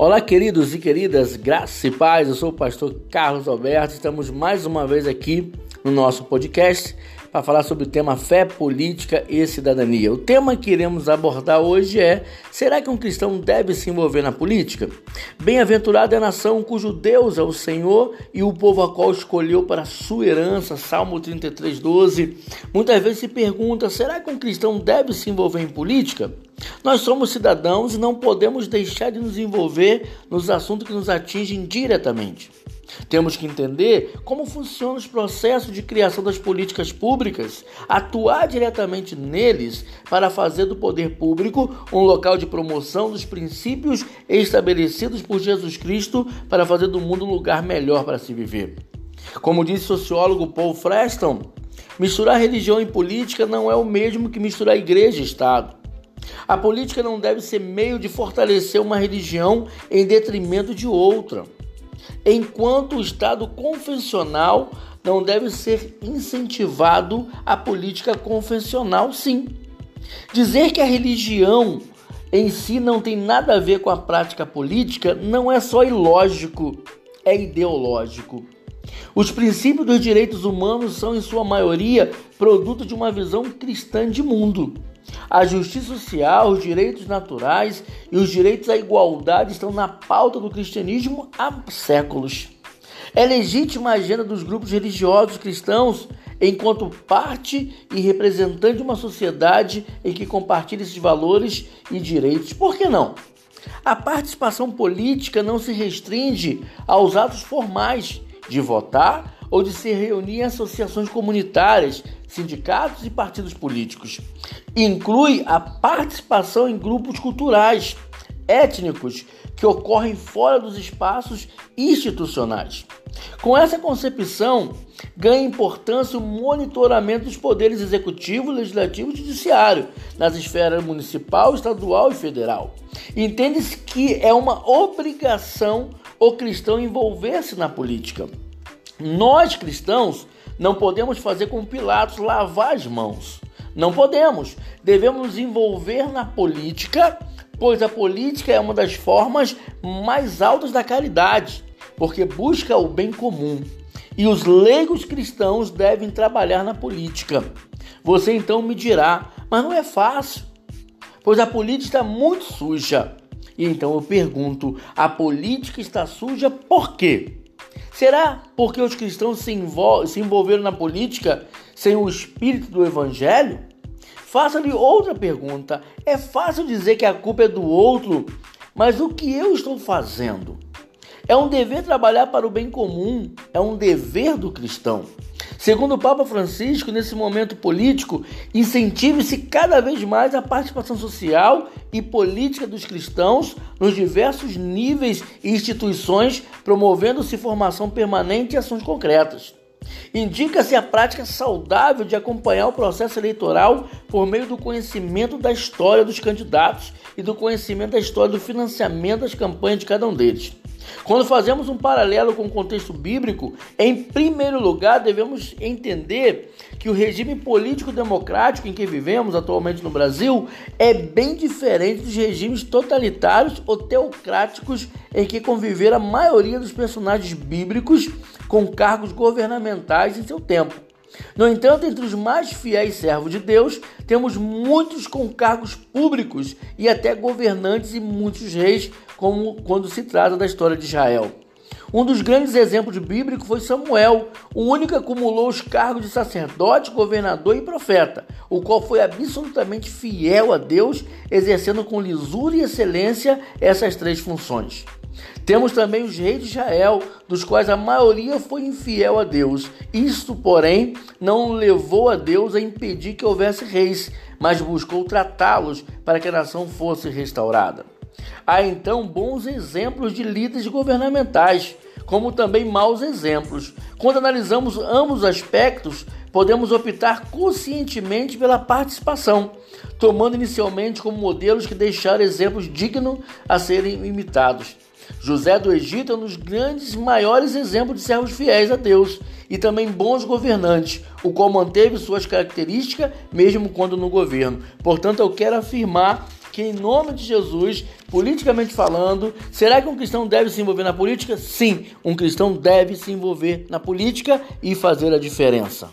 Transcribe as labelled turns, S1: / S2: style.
S1: Olá, queridos e queridas, graça e paz. Eu sou o pastor Carlos Alberto. Estamos mais uma vez aqui no nosso podcast para falar sobre o tema fé, política e cidadania. O tema que iremos abordar hoje é: será que um cristão deve se envolver na política? Bem-aventurada é a nação cujo Deus é o Senhor e o povo a qual escolheu para sua herança. Salmo 33, 12. Muitas vezes se pergunta: será que um cristão deve se envolver em política? Nós somos cidadãos e não podemos deixar de nos envolver nos assuntos que nos atingem diretamente. Temos que entender como funcionam os processos de criação das políticas públicas, atuar diretamente neles para fazer do poder público um local de promoção dos princípios estabelecidos por Jesus Cristo para fazer do mundo um lugar melhor para se viver. Como disse o sociólogo Paul Freston, misturar religião e política não é o mesmo que misturar igreja e Estado. A política não deve ser meio de fortalecer uma religião em detrimento de outra, enquanto o Estado confessional não deve ser incentivado a política confessional, sim. Dizer que a religião em si não tem nada a ver com a prática política não é só ilógico, é ideológico. Os princípios dos direitos humanos são, em sua maioria, produto de uma visão cristã de mundo. A justiça social, os direitos naturais e os direitos à igualdade estão na pauta do cristianismo há séculos. É legítima a agenda dos grupos religiosos cristãos enquanto parte e representante de uma sociedade em que compartilha esses valores e direitos. Por que não? A participação política não se restringe aos atos formais de votar ou de se reunir em associações comunitárias, sindicatos e partidos políticos. Inclui a participação em grupos culturais, étnicos, que ocorrem fora dos espaços institucionais. Com essa concepção, ganha importância o monitoramento dos poderes executivo, legislativo e judiciário nas esferas municipal, estadual e federal. Entende-se que é uma obrigação o cristão envolver-se na política. Nós cristãos não podemos fazer como Pilatos lavar as mãos. Não podemos. Devemos nos envolver na política, pois a política é uma das formas mais altas da caridade, porque busca o bem comum. E os leigos cristãos devem trabalhar na política. Você então me dirá, mas não é fácil, pois a política está muito suja. E então eu pergunto: a política está suja por quê? Será porque os cristãos se, envol se envolveram na política sem o espírito do evangelho? Faça-lhe outra pergunta. É fácil dizer que a culpa é do outro, mas o que eu estou fazendo? É um dever trabalhar para o bem comum, é um dever do cristão. Segundo o Papa Francisco, nesse momento político, incentive-se cada vez mais a participação social e política dos cristãos nos diversos níveis e instituições, promovendo-se formação permanente e ações concretas. Indica-se a prática saudável de acompanhar o processo eleitoral por meio do conhecimento da história dos candidatos e do conhecimento da história do financiamento das campanhas de cada um deles. Quando fazemos um paralelo com o contexto bíblico, em primeiro lugar devemos entender que o regime político democrático em que vivemos atualmente no Brasil é bem diferente dos regimes totalitários ou teocráticos em que conviveram a maioria dos personagens bíblicos com cargos governamentais em seu tempo. No entanto, entre os mais fiéis servos de Deus, temos muitos com cargos públicos e até governantes e muitos reis, como quando se trata da história de Israel. Um dos grandes exemplos bíblicos foi Samuel, o único que acumulou os cargos de sacerdote, governador e profeta, o qual foi absolutamente fiel a Deus, exercendo com lisura e excelência essas três funções. Temos também os reis de Israel, dos quais a maioria foi infiel a Deus. Isto, porém, não levou a Deus a impedir que houvesse reis, mas buscou tratá-los para que a nação fosse restaurada. Há então bons exemplos de líderes governamentais, como também maus exemplos. Quando analisamos ambos os aspectos, podemos optar conscientemente pela participação, tomando inicialmente como modelos que deixaram exemplos dignos a serem imitados. José do Egito é um dos grandes maiores exemplos de servos fiéis a Deus e também bons governantes, o qual manteve suas características mesmo quando no governo. Portanto, eu quero afirmar que, em nome de Jesus, politicamente falando, será que um cristão deve se envolver na política? Sim, um cristão deve se envolver na política e fazer a diferença.